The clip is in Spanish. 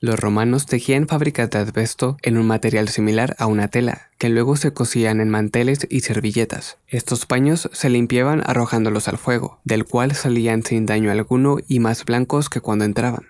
Los romanos tejían fábricas de asbesto en un material similar a una tela, que luego se cosían en manteles y servilletas. Estos paños se limpiaban arrojándolos al fuego, del cual salían sin daño alguno y más blancos que cuando entraban.